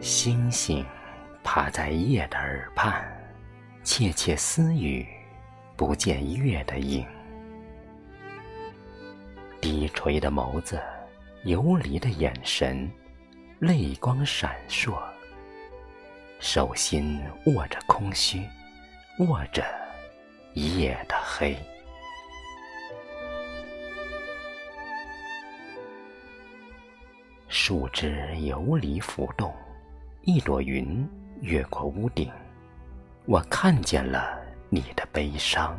星星趴在夜的耳畔，窃窃私语，不见月的影。低垂的眸子，游离的眼神，泪光闪烁。手心握着空虚，握着夜的黑。树枝游离浮动。一朵云越过屋顶，我看见了你的悲伤，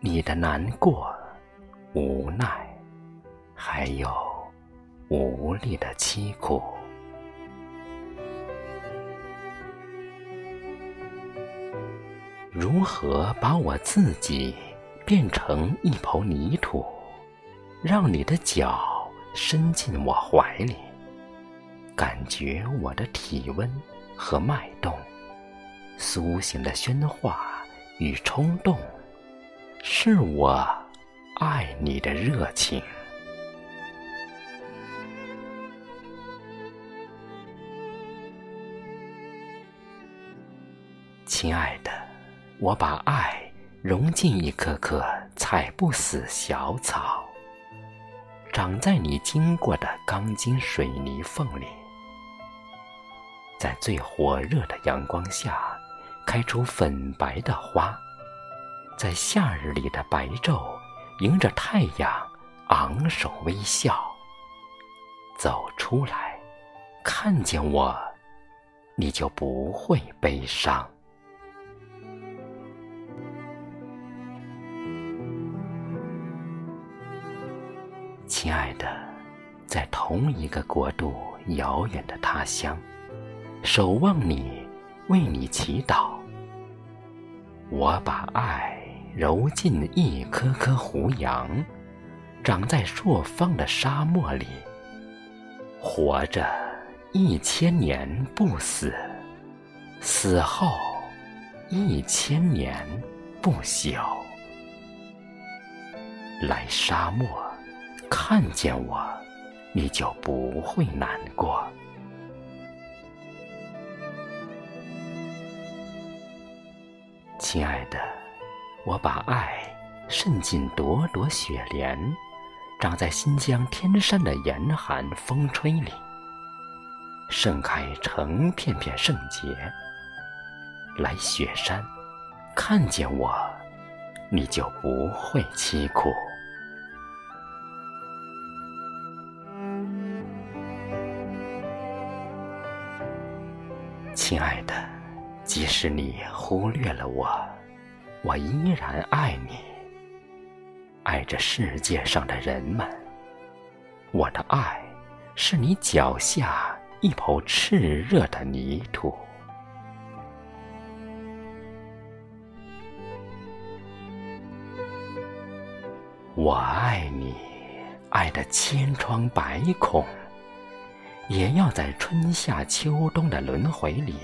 你的难过、无奈，还有无力的凄苦。如何把我自己变成一抔泥土，让你的脚伸进我怀里？感觉我的体温和脉动，苏醒的喧哗与冲动，是我爱你的热情。亲爱的，我把爱融进一颗颗踩不死小草，长在你经过的钢筋水泥缝里。在最火热的阳光下，开出粉白的花；在夏日里的白昼，迎着太阳昂首微笑。走出来，看见我，你就不会悲伤。亲爱的，在同一个国度，遥远的他乡。守望你，为你祈祷。我把爱揉进一颗颗胡杨，长在朔方的沙漠里，活着一千年不死，死后一千年不朽。来沙漠，看见我，你就不会难过。亲爱的，我把爱渗进朵朵雪莲，长在新疆天山的严寒风吹里，盛开成片片圣洁。来雪山，看见我，你就不会凄苦。亲爱的。即使你忽略了我，我依然爱你，爱着世界上的人们。我的爱，是你脚下一抔炽热的泥土。我爱你，爱的千疮百孔，也要在春夏秋冬的轮回里。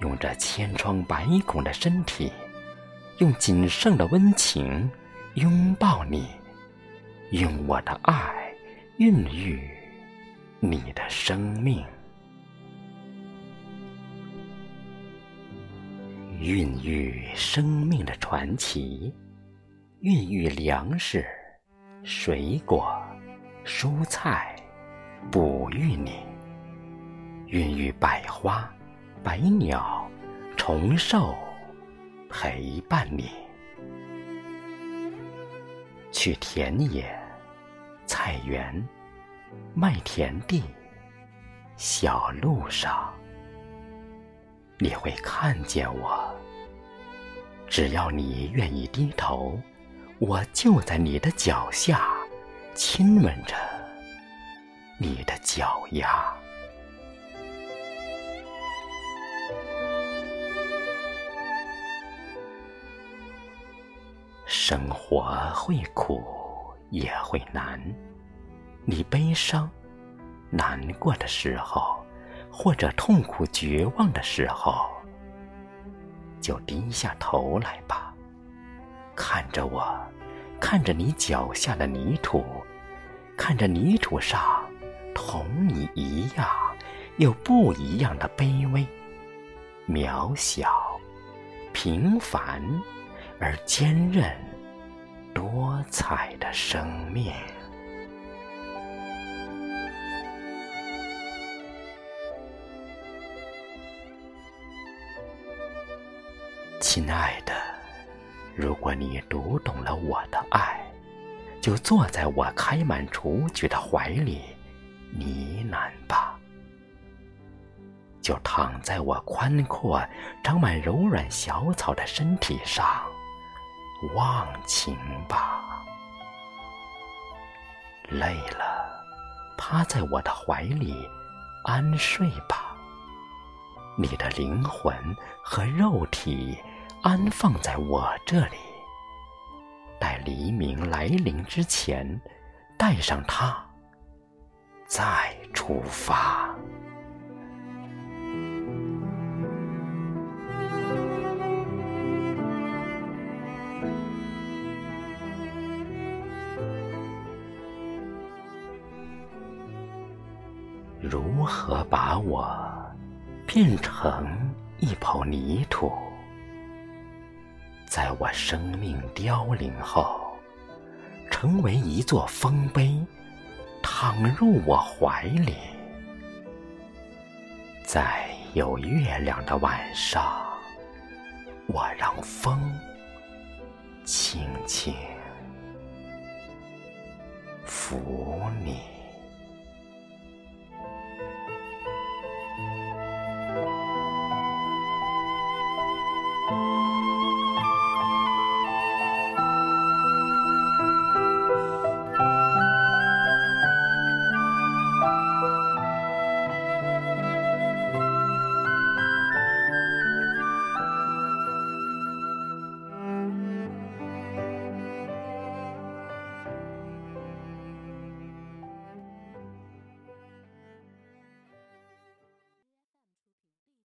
用这千疮百孔的身体，用仅剩的温情拥抱你，用我的爱孕育你的生命，孕育生命的传奇，孕育粮食、水果、蔬菜，哺育你，孕育百花。百鸟、虫兽陪伴你，去田野、菜园、麦田地、小路上，你会看见我。只要你愿意低头，我就在你的脚下，亲吻着你的脚丫。生活会苦，也会难。你悲伤、难过的时候，或者痛苦绝望的时候，就低下头来吧，看着我，看着你脚下的泥土，看着泥土上同你一样又不一样的卑微、渺小、平凡而坚韧、多彩的生命。亲爱的，如果你读懂了我的爱，就坐在我开满雏菊的怀里呢喃吧；就躺在我宽阔、长满柔软小草的身体上忘情吧；累了，趴在我的怀里安睡吧。你的灵魂和肉体。安放在我这里，待黎明来临之前，带上它，再出发。如何把我变成一抔泥土？在我生命凋零后，成为一座丰碑，躺入我怀里。在有月亮的晚上，我让风轻轻拂。